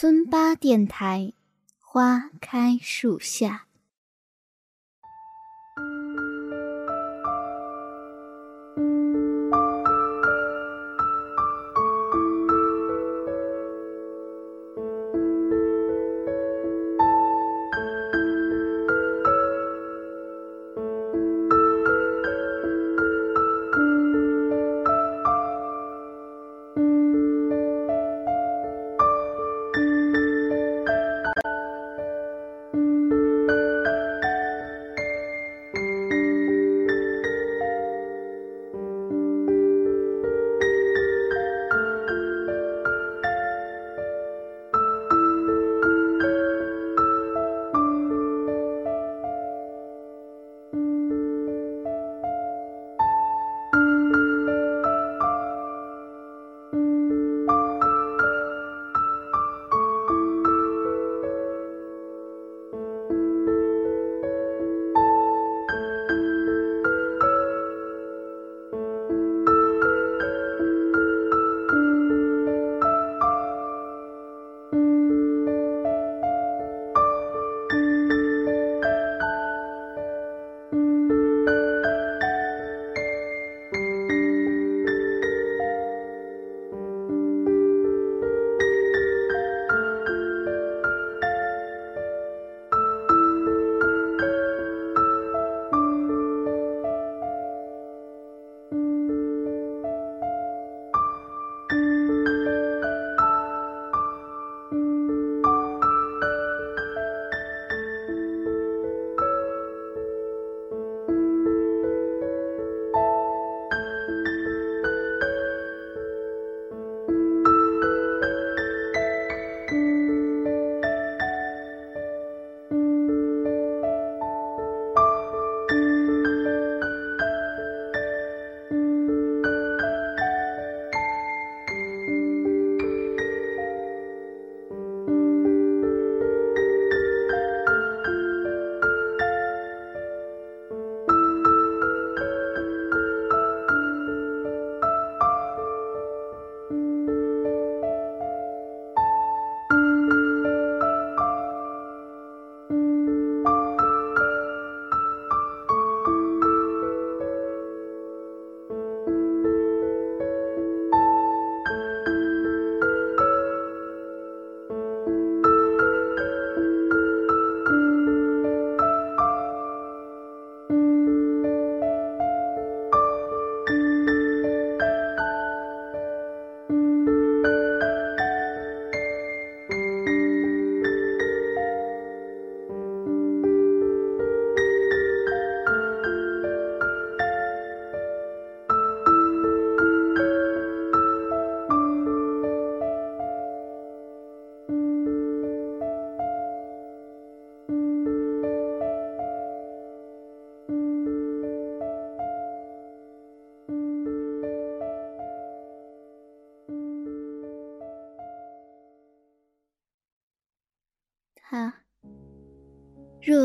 村八电台，花开树下。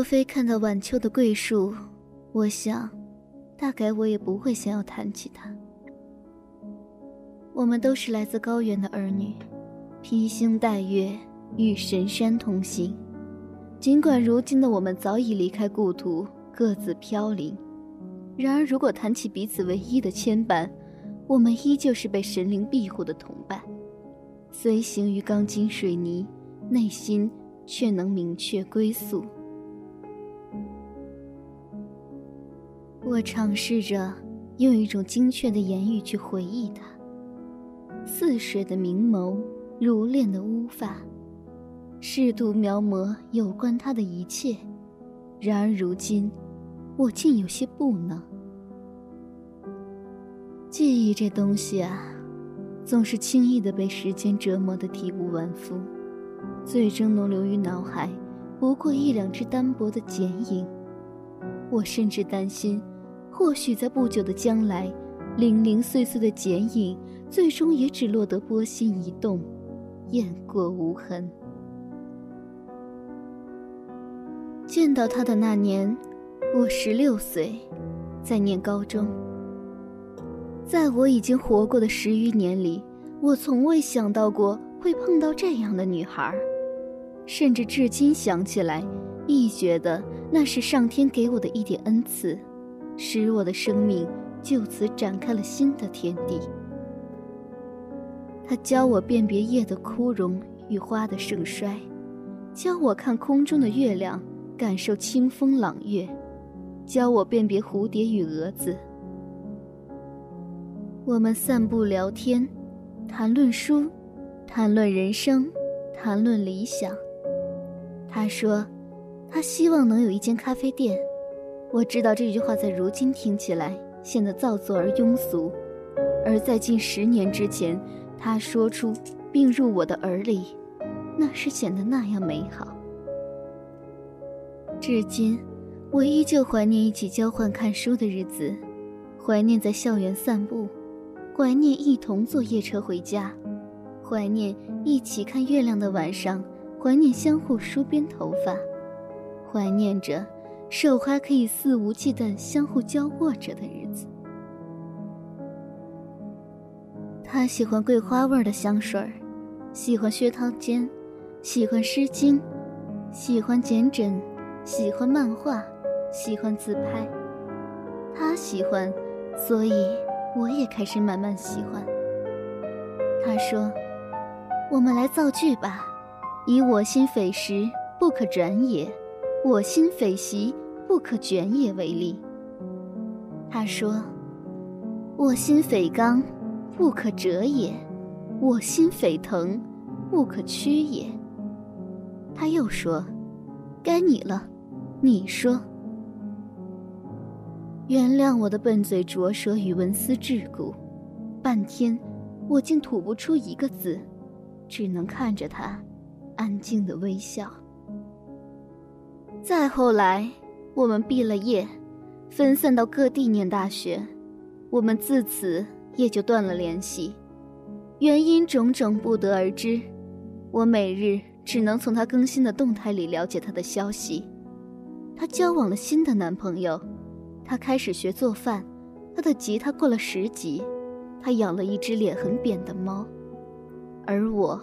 非看到晚秋的桂树，我想，大概我也不会想要谈起他。我们都是来自高原的儿女，披星戴月，与神山同行。尽管如今的我们早已离开故土，各自飘零，然而如果谈起彼此唯一的牵绊，我们依旧是被神灵庇护的同伴，随行于钢筋水泥，内心。却能明确归宿。我尝试着用一种精确的言语去回忆他：似水的明眸，如练的乌发，试图描摹有关他的一切。然而如今，我竟有些不能。记忆这东西啊，总是轻易的被时间折磨的体无完肤。最终能留于脑海，不过一两只单薄的剪影。我甚至担心，或许在不久的将来，零零碎碎的剪影，最终也只落得波心一动，雁过无痕。见到他的那年，我十六岁，在念高中。在我已经活过的十余年里，我从未想到过。会碰到这样的女孩，甚至至今想起来，亦觉得那是上天给我的一点恩赐，使我的生命就此展开了新的天地。他教我辨别叶的枯荣与花的盛衰，教我看空中的月亮，感受清风朗月，教我辨别蝴蝶与蛾子。我们散步聊天，谈论书，谈论人生，谈论理想。他说，他希望能有一间咖啡店。我知道这句话在如今听起来显得造作而庸俗，而在近十年之前。他说出，并入我的耳里，那是显得那样美好。至今，我依旧怀念一起交换看书的日子，怀念在校园散步，怀念一同坐夜车回家，怀念一起看月亮的晚上，怀念相互梳编头发，怀念着手花可以肆无忌惮相互交握着的日子。他喜欢桂花味的香水喜欢薛涛笺，喜欢《诗经》，喜欢简枕，喜欢漫画，喜欢自拍。他喜欢，所以我也开始慢慢喜欢。他说：“我们来造句吧，以我心匪石不可转也，我心匪席不可卷也为例。”他说：“我心匪刚。”不可折也，我心匪腾，不可屈也。他又说：“该你了，你说。”原谅我的笨嘴拙舌与文思桎梏，半天我竟吐不出一个字，只能看着他，安静的微笑。再后来，我们毕了业，分散到各地念大学，我们自此。也就断了联系，原因种种不得而知。我每日只能从他更新的动态里了解他的消息。他交往了新的男朋友，他开始学做饭，他的吉他过了十级，他养了一只脸很扁的猫，而我，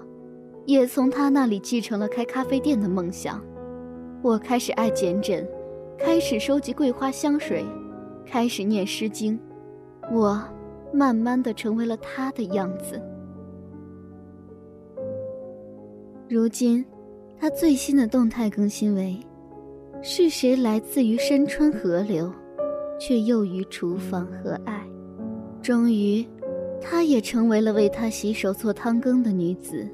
也从他那里继承了开咖啡店的梦想。我开始爱剪枕，开始收集桂花香水，开始念《诗经》，我。慢慢的成为了他的样子。如今，他最新的动态更新为：“是谁来自于山川河流，却又于厨房和爱？”终于，她也成为了为他洗手做汤羹的女子。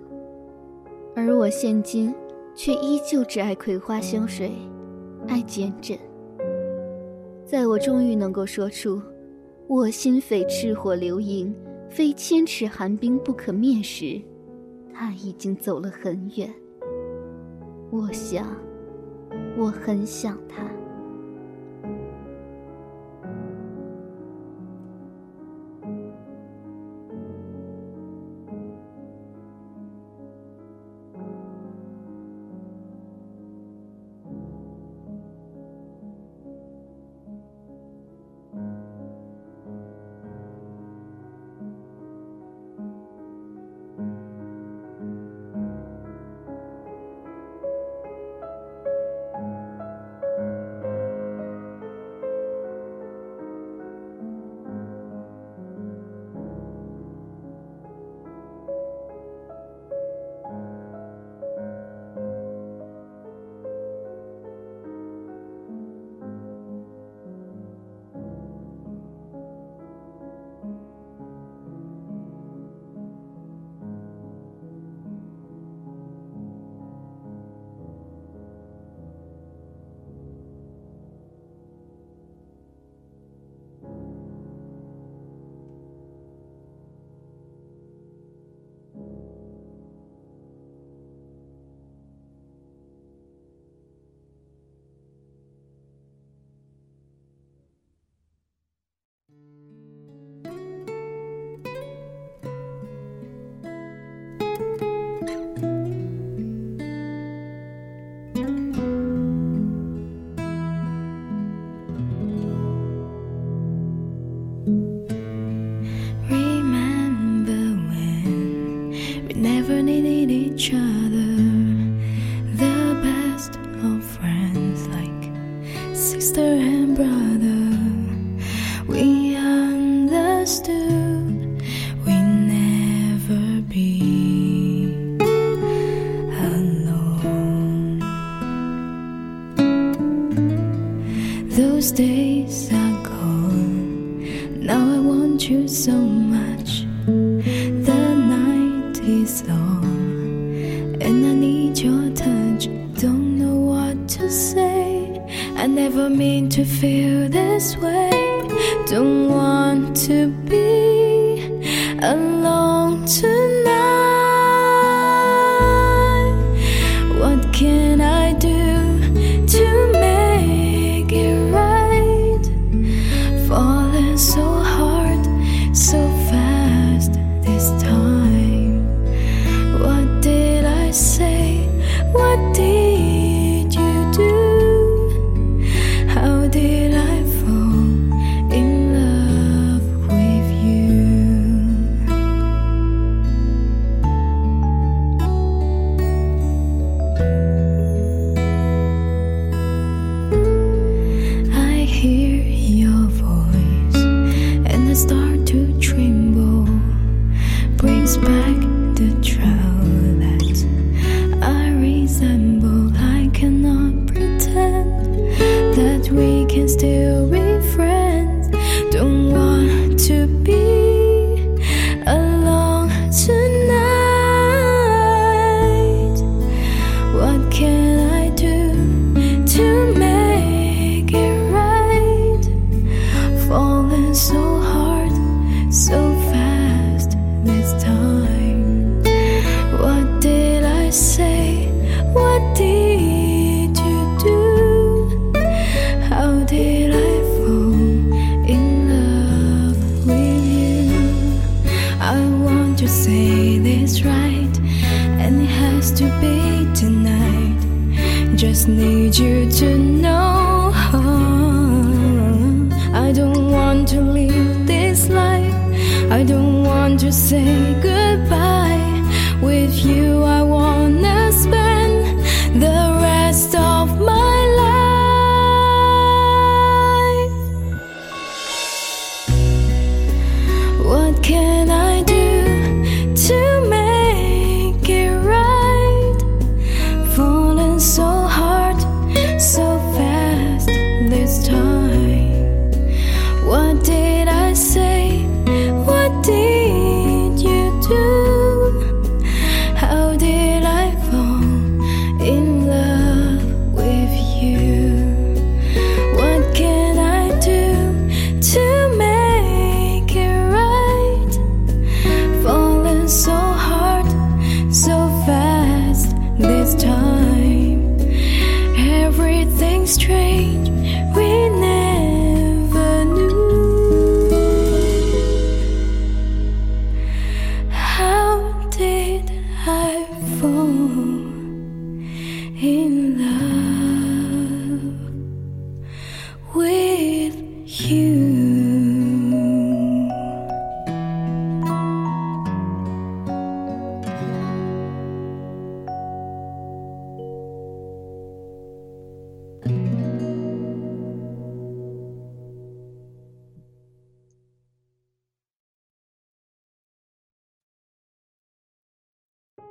而我现今，却依旧只爱葵花香水，爱坚贞。在我终于能够说出。我心非赤火流萤，非千尺寒冰不可灭时，他已经走了很远。我想，我很想他。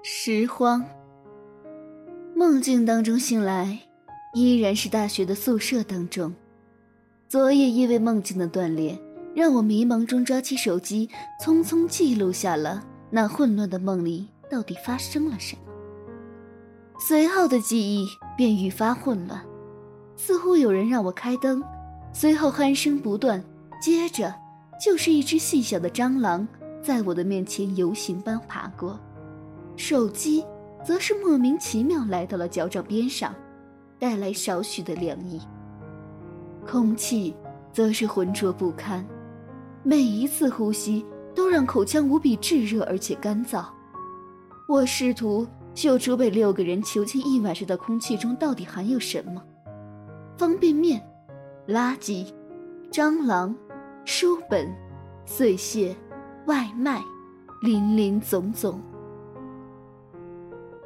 拾荒。梦境当中醒来，依然是大学的宿舍当中。昨夜因为梦境的断裂，让我迷茫中抓起手机，匆匆记录下了那混乱的梦里到底发生了什么。随后的记忆便愈发混乱，似乎有人让我开灯，随后鼾声不断，接着就是一只细小的蟑螂在我的面前游行般爬过。手机则是莫名其妙来到了脚掌边上，带来少许的凉意。空气则是浑浊不堪，每一次呼吸都让口腔无比炙热而且干燥。我试图嗅出被六个人囚禁一晚上的空气中到底含有什么：方便面、垃圾、蟑螂、书本、碎屑、外卖，林林总总。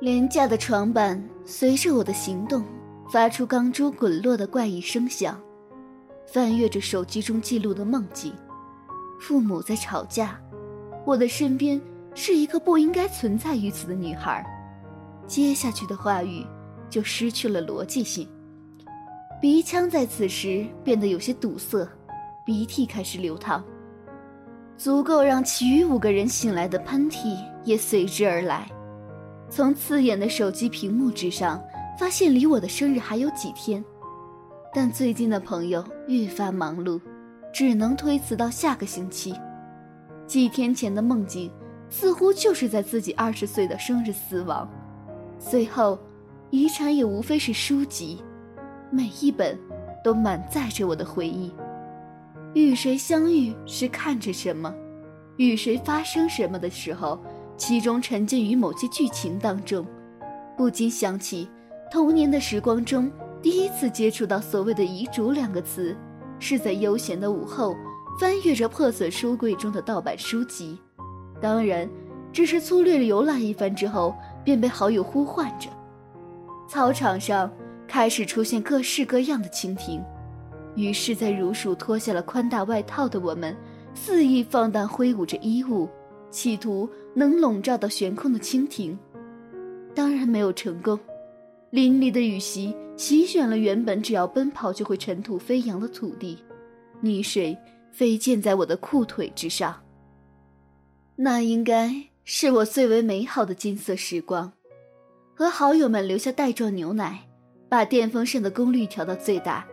廉价的床板随着我的行动发出钢珠滚落的怪异声响，翻阅着手机中记录的梦境，父母在吵架，我的身边是一个不应该存在于此的女孩，接下去的话语就失去了逻辑性。鼻腔在此时变得有些堵塞，鼻涕开始流淌。足够让其余五个人醒来的喷嚏也随之而来。从刺眼的手机屏幕之上，发现离我的生日还有几天，但最近的朋友愈发忙碌，只能推辞到下个星期。几天前的梦境，似乎就是在自己二十岁的生日死亡。随后，遗产也无非是书籍，每一本都满载着我的回忆。与谁相遇是看着什么，与谁发生什么的时候，其中沉浸于某些剧情当中，不禁想起童年的时光中第一次接触到所谓的遗嘱两个词，是在悠闲的午后，翻阅着破损书柜中的盗版书籍。当然，只是粗略浏览一番之后，便被好友呼唤着。操场上开始出现各式各样的蜻蜓。于是，在如数脱下了宽大外套的我们，肆意放荡挥舞着衣物，企图能笼罩到悬空的蜻蜓。当然没有成功，淋漓的雨席席卷了原本只要奔跑就会尘土飞扬的土地，泥水飞溅在我的裤腿之上。那应该是我最为美好的金色时光，和好友们留下袋装牛奶，把电风扇的功率调到最大。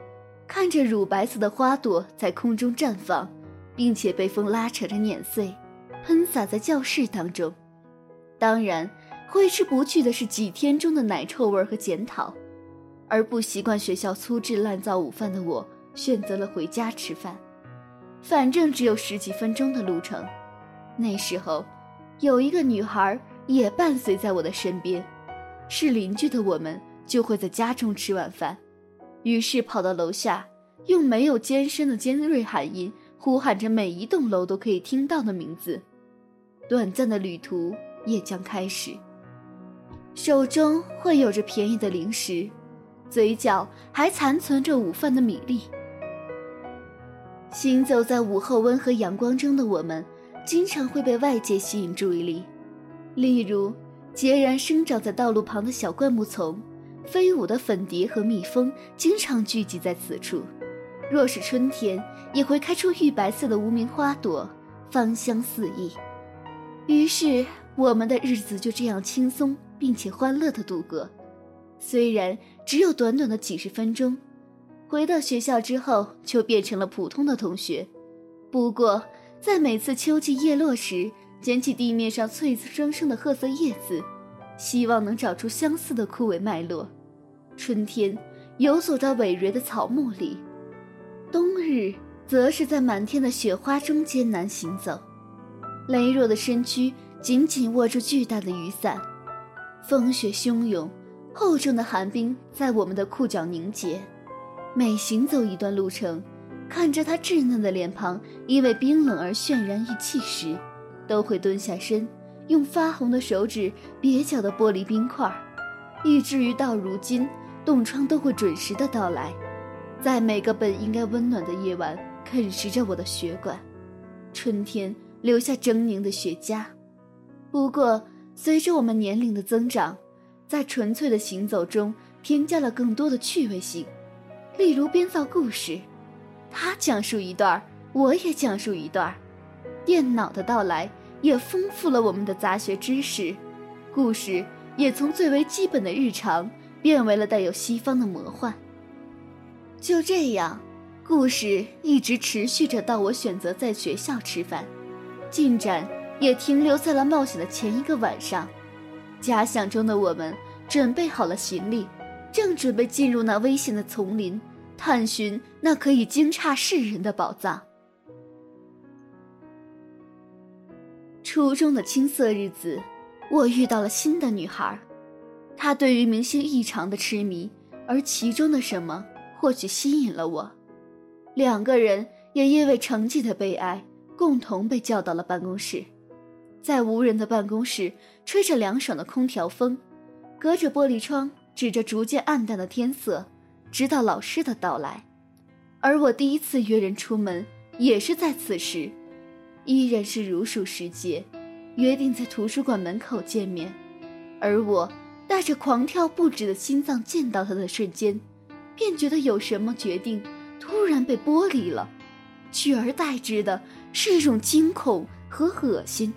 看着乳白色的花朵在空中绽放，并且被风拉扯着碾碎，喷洒在教室当中。当然，挥之不去的是几天中的奶臭味和检讨。而不习惯学校粗制滥造午饭的我，选择了回家吃饭。反正只有十几分钟的路程。那时候，有一个女孩也伴随在我的身边，是邻居的我们就会在家中吃晚饭。于是跑到楼下，用没有尖声的尖锐喊音呼喊着每一栋楼都可以听到的名字。短暂的旅途也将开始。手中会有着便宜的零食，嘴角还残存着午饭的米粒。行走在午后温和阳光中的我们，经常会被外界吸引注意力，例如孑然生长在道路旁的小灌木丛。飞舞的粉蝶和蜜蜂经常聚集在此处，若是春天，也会开出玉白色的无名花朵，芳香四溢。于是，我们的日子就这样轻松并且欢乐的度过。虽然只有短短的几十分钟，回到学校之后就变成了普通的同学。不过，在每次秋季叶落时，捡起地面上翠生生的褐色叶子，希望能找出相似的枯萎脉络。春天游走在葳蕤的草木里，冬日则是在满天的雪花中艰难行走，羸弱的身躯紧紧握住巨大的雨伞。风雪汹涌，厚重的寒冰在我们的裤脚凝结。每行走一段路程，看着他稚嫩的脸庞因为冰冷而渲然欲泣时，都会蹲下身，用发红的手指蹩脚的剥离冰块，以至于到如今。冻疮都会准时的到来，在每个本应该温暖的夜晚啃食着我的血管。春天留下狰狞的雪茄。不过，随着我们年龄的增长，在纯粹的行走中添加了更多的趣味性，例如编造故事。他讲述一段，我也讲述一段。电脑的到来也丰富了我们的杂学知识，故事也从最为基本的日常。变为了带有西方的魔幻。就这样，故事一直持续着到我选择在学校吃饭，进展也停留在了冒险的前一个晚上。假想中的我们准备好了行李，正准备进入那危险的丛林，探寻那可以惊诧世人的宝藏。初中的青涩日子，我遇到了新的女孩。她对于明星异常的痴迷，而其中的什么或许吸引了我。两个人也因为成绩的悲哀，共同被叫到了办公室。在无人的办公室，吹着凉爽的空调风，隔着玻璃窗，指着逐渐暗淡的天色，直到老师的到来。而我第一次约人出门，也是在此时，依然是如数时节，约定在图书馆门口见面。而我。带着狂跳不止的心脏见到他的瞬间，便觉得有什么决定突然被剥离了，取而代之的是一种惊恐和恶心。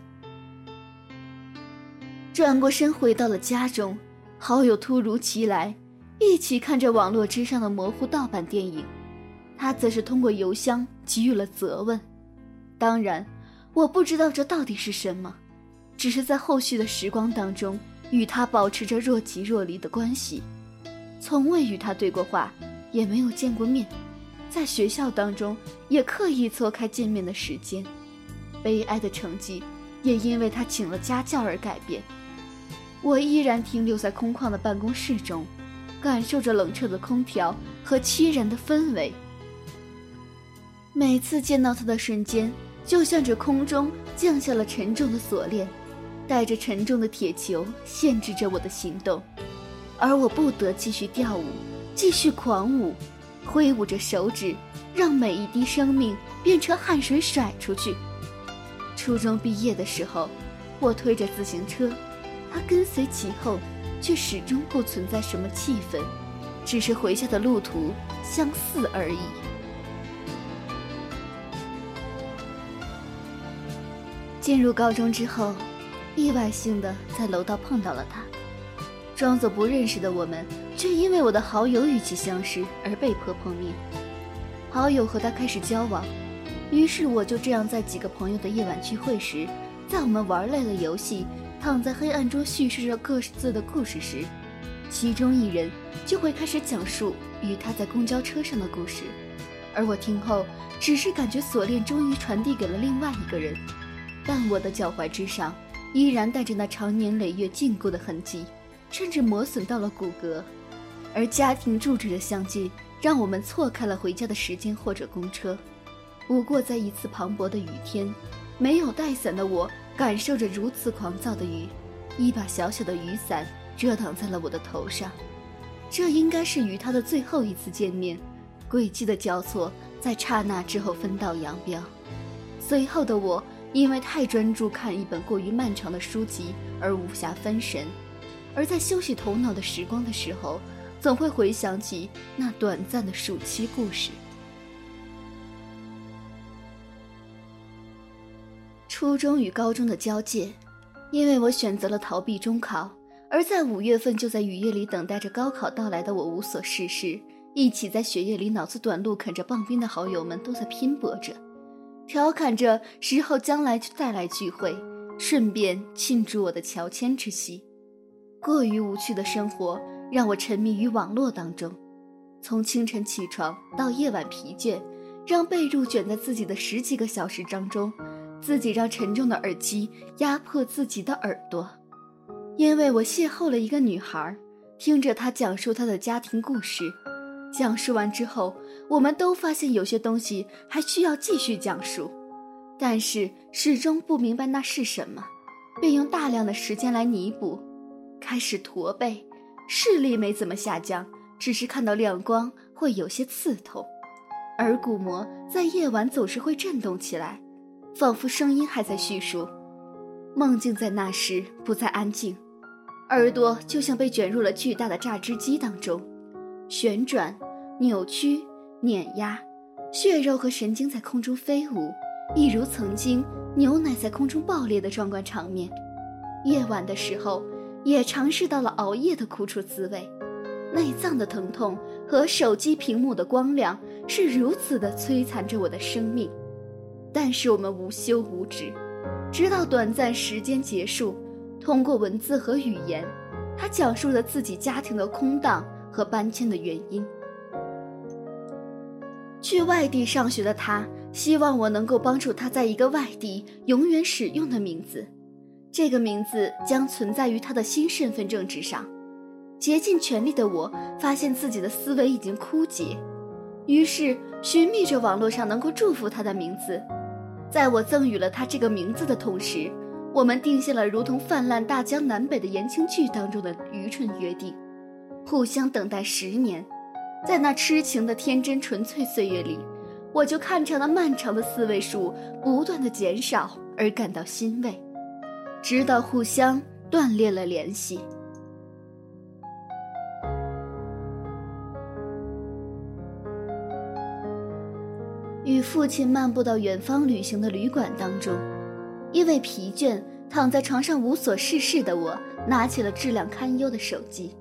转过身回到了家中，好友突如其来，一起看着网络之上的模糊盗版电影，他则是通过邮箱给予了责问。当然，我不知道这到底是什么，只是在后续的时光当中与他保持着若即若离的关系，从未与他对过话，也没有见过面，在学校当中也刻意错开见面的时间，悲哀的成绩也因为他请了家教而改变。我依然停留在空旷的办公室中，感受着冷彻的空调和凄然的氛围。每次见到他的瞬间，就像这空中降下了沉重的锁链，带着沉重的铁球，限制着我的行动，而我不得继续跳舞，继续狂舞，挥舞着手指，让每一滴生命变成汗水甩出去。初中毕业的时候，我推着自行车。他跟随其后，却始终不存在什么气氛，只是回家的路途相似而已。进入高中之后，意外性的在楼道碰到了他，装作不认识的我们，却因为我的好友与其相识而被迫碰面。好友和他开始交往，于是我就这样在几个朋友的夜晚聚会时，在我们玩累了游戏。躺在黑暗中叙事着各自的故事时，其中一人就会开始讲述与他在公交车上的故事，而我听后只是感觉锁链终于传递给了另外一个人，但我的脚踝之上依然带着那长年累月禁锢的痕迹，甚至磨损到了骨骼，而家庭住址的相近让我们错开了回家的时间或者公车。不过在一次磅礴的雨天，没有带伞的我。感受着如此狂躁的雨，一把小小的雨伞遮挡在了我的头上。这应该是与他的最后一次见面，轨迹的交错在刹那之后分道扬镳。随后的我因为太专注看一本过于漫长的书籍而无暇分神，而在休息头脑的时光的时候，总会回想起那短暂的暑期故事。初中与高中的交界，因为我选择了逃避中考，而在五月份就在雨夜里等待着高考到来的我无所事事，一起在雪夜里脑子短路啃着棒冰的好友们都在拼搏着，调侃着时候将来就带来聚会，顺便庆祝我的乔迁之喜。过于无趣的生活让我沉迷于网络当中，从清晨起床到夜晚疲倦，让被褥卷在自己的十几个小时当中。自己让沉重的耳机压迫自己的耳朵，因为我邂逅了一个女孩，听着她讲述她的家庭故事。讲述完之后，我们都发现有些东西还需要继续讲述，但是始终不明白那是什么，便用大量的时间来弥补。开始驼背，视力没怎么下降，只是看到亮光会有些刺痛，耳骨膜在夜晚总是会震动起来。仿佛声音还在叙述，梦境在那时不再安静，耳朵就像被卷入了巨大的榨汁机当中，旋转、扭曲、碾压，血肉和神经在空中飞舞，一如曾经牛奶在空中爆裂的壮观场面。夜晚的时候，也尝试到了熬夜的苦楚滋味，内脏的疼痛和手机屏幕的光亮是如此的摧残着我的生命。但是我们无休无止，直到短暂时间结束。通过文字和语言，他讲述了自己家庭的空荡和搬迁的原因。去外地上学的他，希望我能够帮助他在一个外地永远使用的名字，这个名字将存在于他的新身份证之上。竭尽全力的我，发现自己的思维已经枯竭，于是寻觅着网络上能够祝福他的名字。在我赠予了他这个名字的同时，我们定下了如同泛滥大江南北的言情剧当中的愚蠢约定：互相等待十年。在那痴情的天真纯粹岁月里，我就看着那漫长的四位数不断的减少而感到欣慰，直到互相断裂了联系。与父亲漫步到远方旅行的旅馆当中，因为疲倦躺在床上无所事事的我，拿起了质量堪忧的手机。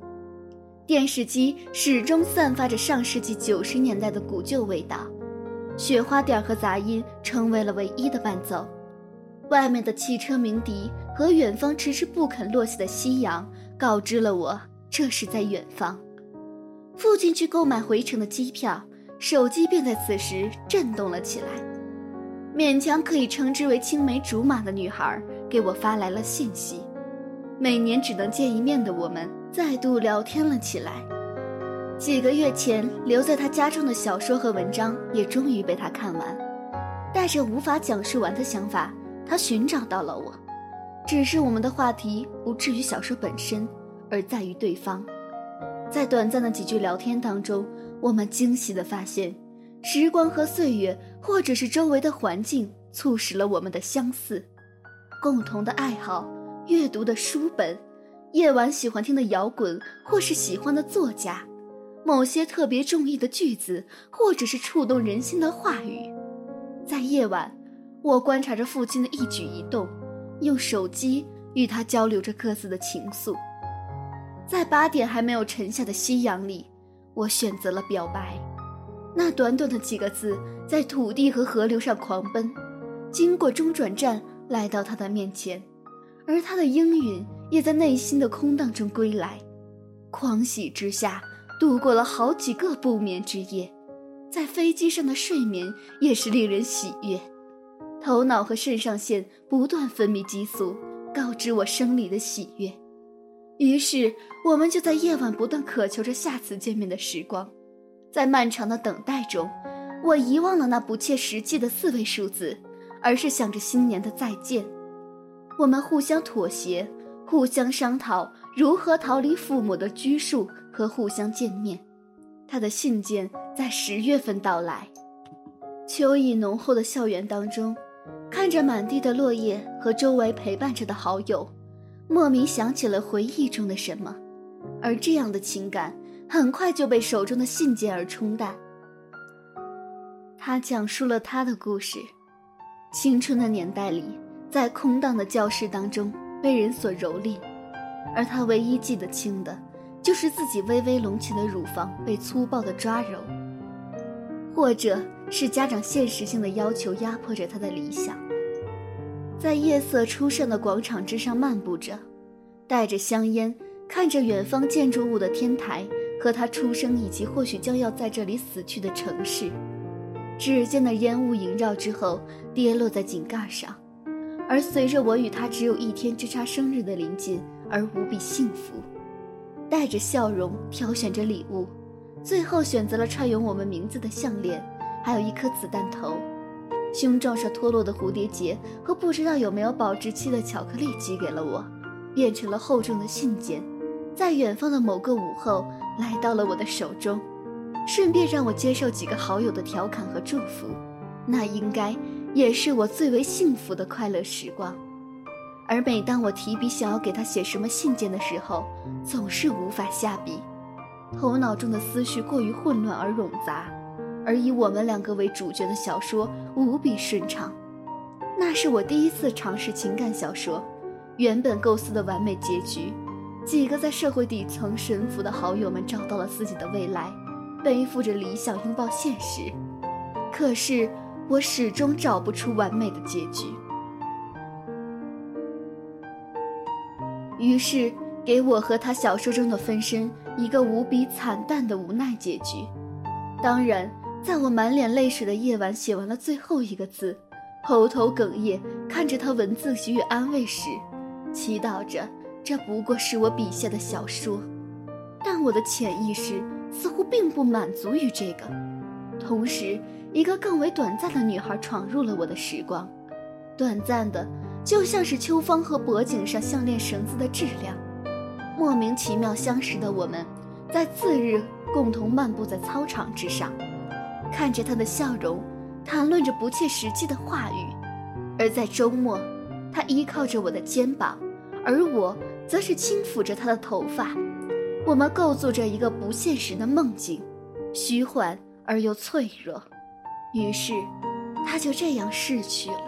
电视机始终散发着上世纪九十年代的古旧味道，雪花点和杂音成为了唯一的伴奏。外面的汽车鸣笛和远方迟迟不肯落下的夕阳，告知了我这是在远方。父亲去购买回程的机票，手机便在此时震动了起来。勉强可以称之为青梅竹马的女孩给我发来了信息。每年只能见一面的我们，再度聊天了起来。几个月前留在他家中的小说和文章，也终于被他看完。带着无法讲述完的想法，他寻找到了我。只是我们的话题不至于小说本身，而在于对方。在短暂的几句聊天当中，我们惊喜地发现，时光和岁月，或者是周围的环境，促使了我们的相似。共同的爱好，阅读的书本，夜晚喜欢听的摇滚，或是喜欢的作家，某些特别中意的句子，或者是触动人心的话语。在夜晚，我观察着父亲的一举一动，用手机与他交流着各自的情愫。在八点还没有沉下的夕阳里，我选择了表白。那短短的几个字，在土地和河流上狂奔，经过中转站，来到他的面前，而他的应允也在内心的空荡中归来。狂喜之下，度过了好几个不眠之夜，在飞机上的睡眠也是令人喜悦。头脑和肾上腺不断分泌激素，告知我生理的喜悦。于是，我们就在夜晚不断渴求着下次见面的时光，在漫长的等待中，我遗忘了那不切实际的四位数字，而是想着新年的再见。我们互相妥协，互相商讨如何逃离父母的拘束和互相见面。他的信件在十月份到来，秋意浓厚的校园当中，看着满地的落叶和周围陪伴着的好友。莫名想起了回忆中的什么，而这样的情感很快就被手中的信件而冲淡。他讲述了他的故事，青春的年代里，在空荡的教室当中被人所蹂躏，而他唯一记得清的，就是自己微微隆起的乳房被粗暴的抓揉，或者是家长现实性的要求压迫着他的理想。在夜色初上的广场之上漫步着，带着香烟，看着远方建筑物的天台和他出生以及或许将要在这里死去的城市。指尖的烟雾萦绕之后，跌落在井盖上，而随着我与他只有一天之差生日的临近而无比幸福，带着笑容挑选着礼物，最后选择了串有我们名字的项链，还有一颗子弹头。胸罩上脱落的蝴蝶结和不知道有没有保质期的巧克力寄给了我，变成了厚重的信件，在远方的某个午后来到了我的手中，顺便让我接受几个好友的调侃和祝福，那应该也是我最为幸福的快乐时光。而每当我提笔想要给他写什么信件的时候，总是无法下笔，头脑中的思绪过于混乱而冗杂。而以我们两个为主角的小说无比顺畅，那是我第一次尝试情感小说。原本构思的完美结局，几个在社会底层神服的好友们找到了自己的未来，背负着理想拥抱现实。可是我始终找不出完美的结局，于是给我和他小说中的分身一个无比惨淡的无奈结局。当然。在我满脸泪水的夜晚，写完了最后一个字，喉头哽咽，看着他文字给予安慰时，祈祷着这不过是我笔下的小说。但我的潜意识似乎并不满足于这个。同时，一个更为短暂的女孩闯入了我的时光，短暂的，就像是秋芳和脖颈上项链绳子的质量。莫名其妙相识的我们，在次日共同漫步在操场之上。看着他的笑容，谈论着不切实际的话语，而在周末，他依靠着我的肩膀，而我则是轻抚着他的头发。我们构筑着一个不现实的梦境，虚幻而又脆弱。于是，他就这样逝去了。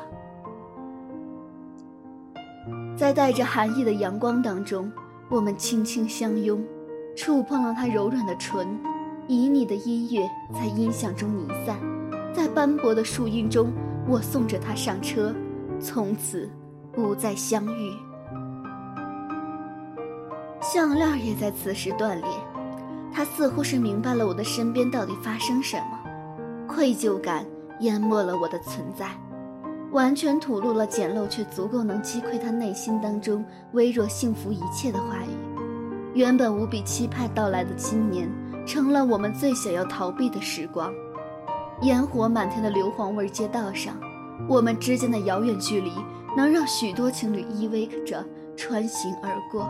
在带着寒意的阳光当中，我们轻轻相拥，触碰了他柔软的唇，旖旎的音乐在音响中弥散，在斑驳的树荫中，我送着他上车，从此不再相遇。项链也在此时断裂，他似乎是明白了我的身边到底发生什么，愧疚感淹没了我的存在。完全吐露了简陋却足够能击溃他内心当中微弱幸福一切的话语。原本无比期盼到来的今年，成了我们最想要逃避的时光。烟火满天的硫磺味街道上，我们之间的遥远距离能让许多情侣依偎着穿行而过。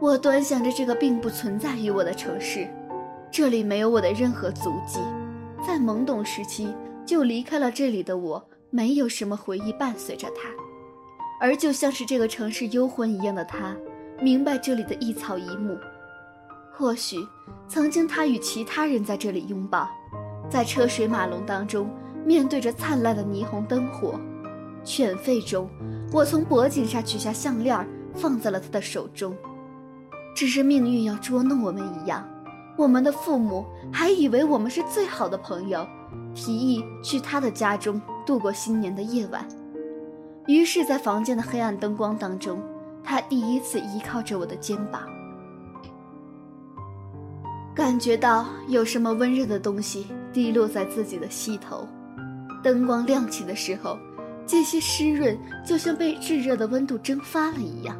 我端详着这个并不存在于我的城市，这里没有我的任何足迹。在懵懂时期就离开了这里的我。没有什么回忆伴随着他，而就像是这个城市幽魂一样的他，明白这里的一草一木。或许曾经他与其他人在这里拥抱，在车水马龙当中，面对着灿烂的霓虹灯火，犬吠中，我从脖颈上取下项链，放在了他的手中。只是命运要捉弄我们一样，我们的父母还以为我们是最好的朋友，提议去他的家中。度过新年的夜晚，于是，在房间的黑暗灯光当中，他第一次依靠着我的肩膀，感觉到有什么温热的东西滴落在自己的膝头。灯光亮起的时候，这些湿润就像被炙热的温度蒸发了一样。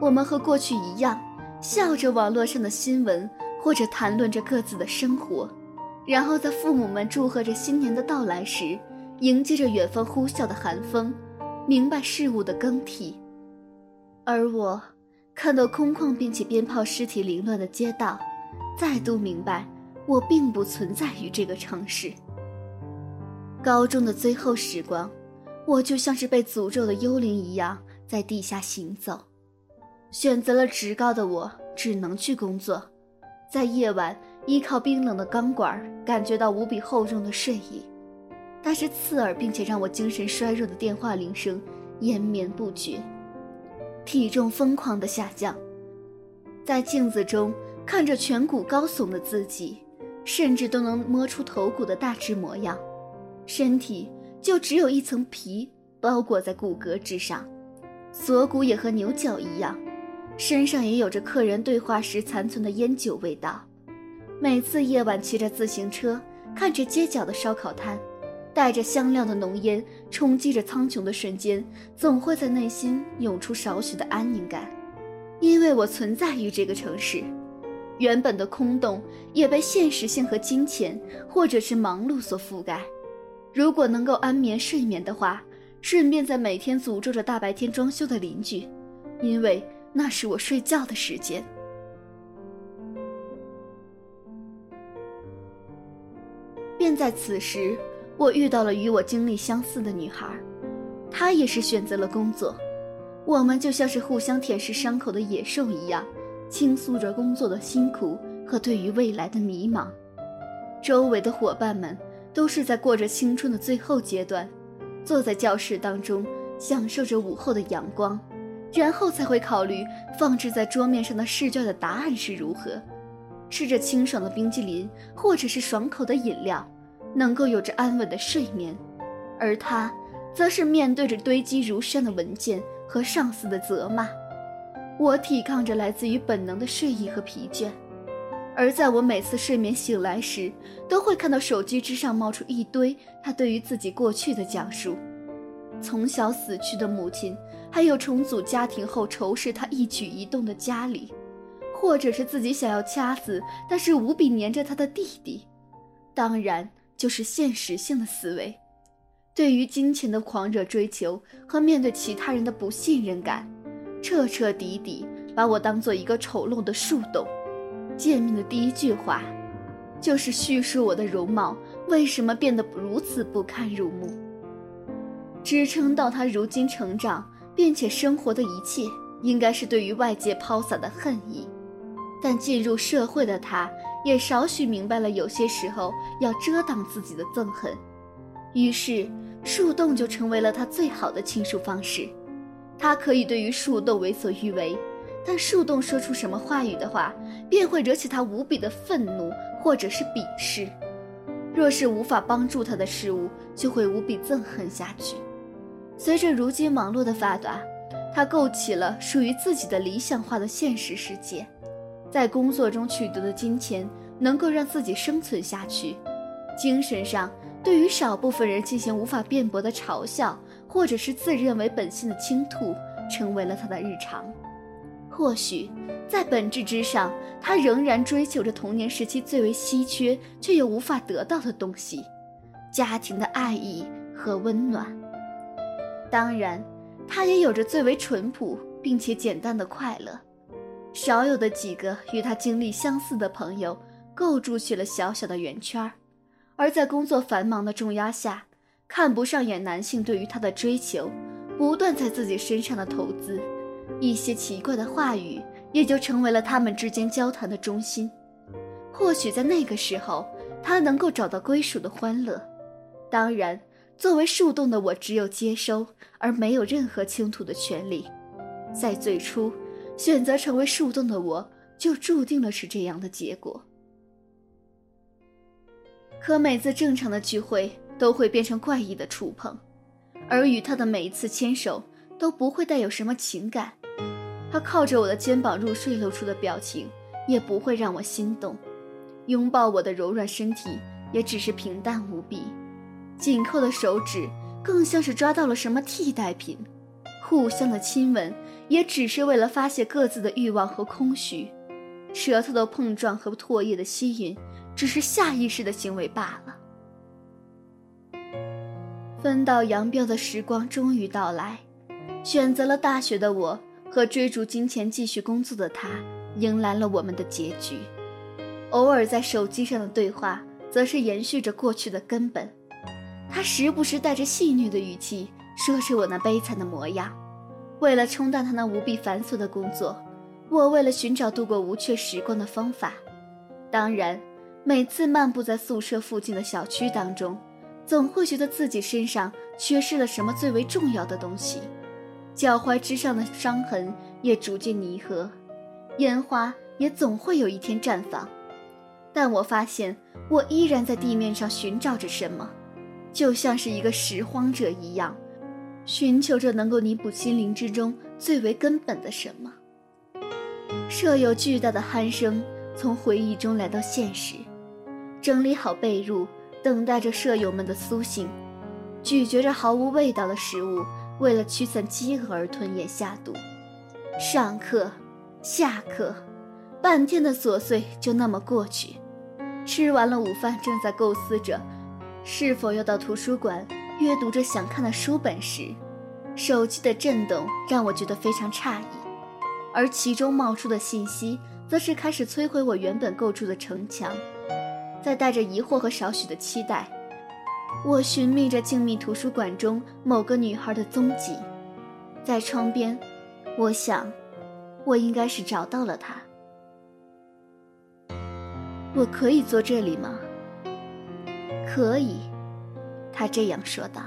我们和过去一样，笑着网络上的新闻，或者谈论着各自的生活，然后在父母们祝贺着新年的到来时。迎接着远方呼啸的寒风，明白事物的更替，而我看到空旷并且鞭炮尸体凌乱的街道，再度明白我并不存在于这个城市。高中的最后时光，我就像是被诅咒的幽灵一样在地下行走。选择了职高的我，只能去工作，在夜晚依靠冰冷的钢管，感觉到无比厚重的睡意。但是刺耳并且让我精神衰弱的电话铃声延绵不绝，体重疯狂的下降，在镜子中看着颧骨高耸的自己，甚至都能摸出头骨的大致模样，身体就只有一层皮包裹在骨骼之上，锁骨也和牛角一样，身上也有着客人对话时残存的烟酒味道。每次夜晚骑着自行车，看着街角的烧烤摊。带着香料的浓烟冲击着苍穹的瞬间，总会在内心涌出少许的安宁感，因为我存在于这个城市。原本的空洞也被现实性和金钱，或者是忙碌所覆盖。如果能够安眠睡眠的话，顺便在每天诅咒着大白天装修的邻居，因为那是我睡觉的时间。便在此时。我遇到了与我经历相似的女孩，她也是选择了工作。我们就像是互相舔舐伤口的野兽一样，倾诉着工作的辛苦和对于未来的迷茫。周围的伙伴们都是在过着青春的最后阶段，坐在教室当中享受着午后的阳光，然后才会考虑放置在桌面上的试卷的答案是如何，吃着清爽的冰激凌或者是爽口的饮料。能够有着安稳的睡眠，而他，则是面对着堆积如山的文件和上司的责骂。我抵抗着来自于本能的睡意和疲倦，而在我每次睡眠醒来时，都会看到手机之上冒出一堆他对于自己过去的讲述：从小死去的母亲，还有重组家庭后仇视他一举一动的家里，或者是自己想要掐死但是无比黏着他的弟弟。当然。就是现实性的思维，对于金钱的狂热追求和面对其他人的不信任感，彻彻底底把我当做一个丑陋的树洞。见面的第一句话，就是叙述我的容貌为什么变得如此不堪入目。支撑到他如今成长并且生活的一切，应该是对于外界抛洒的恨意。但进入社会的他，也少许明白了有些时候要遮挡自己的憎恨，于是树洞就成为了他最好的倾诉方式。他可以对于树洞为所欲为，但树洞说出什么话语的话，便会惹起他无比的愤怒或者是鄙视。若是无法帮助他的事物，就会无比憎恨下去。随着如今网络的发达，他构起了属于自己的理想化的现实世界，在工作中取得的金钱能够让自己生存下去，精神上对于少部分人进行无法辩驳的嘲笑。或者是自认为本性的倾吐，成为了他的日常。或许，在本质之上，他仍然追求着童年时期最为稀缺却又无法得到的东西——家庭的爱意和温暖。当然，他也有着最为淳朴并且简单的快乐。少有的几个与他经历相似的朋友，构筑起了小小的圆圈而在工作繁忙的重压下。看不上眼男性对于她的追求，不断在自己身上的投资，一些奇怪的话语也就成为了他们之间交谈的中心。或许在那个时候，他能够找到归属的欢乐。当然，作为树洞的我，只有接收，而没有任何倾吐的权利。在最初，选择成为树洞的我，就注定了是这样的结果。可每次正常的聚会。都会变成怪异的触碰，而与他的每一次牵手都不会带有什么情感。他靠着我的肩膀入睡，露出的表情也不会让我心动。拥抱我的柔软身体也只是平淡无比。紧扣的手指更像是抓到了什么替代品。互相的亲吻也只是为了发泄各自的欲望和空虚。舌头的碰撞和唾液的吸引只是下意识的行为罢了。分道扬镳的时光终于到来，选择了大学的我和追逐金钱继续工作的他，迎来了我们的结局。偶尔在手机上的对话，则是延续着过去的根本。他时不时带着戏谑的语气说着我那悲惨的模样。为了冲淡他那无比繁琐的工作，我为了寻找度过无趣时光的方法，当然，每次漫步在宿舍附近的小区当中。总会觉得自己身上缺失了什么最为重要的东西，脚踝之上的伤痕也逐渐弥合，烟花也总会有一天绽放。但我发现，我依然在地面上寻找着什么，就像是一个拾荒者一样，寻求着能够弥补心灵之中最为根本的什么。舍友巨大的鼾声从回忆中来到现实，整理好被褥。等待着舍友们的苏醒，咀嚼着毫无味道的食物，为了驱散饥饿而吞咽下肚。上课，下课，半天的琐碎就那么过去。吃完了午饭，正在构思着是否要到图书馆阅读着想看的书本时，手机的震动让我觉得非常诧异，而其中冒出的信息，则是开始摧毁我原本构筑的城墙。在带着疑惑和少许的期待，我寻觅着静谧图书馆中某个女孩的踪迹。在窗边，我想，我应该是找到了她。我可以坐这里吗？可以，他这样说道。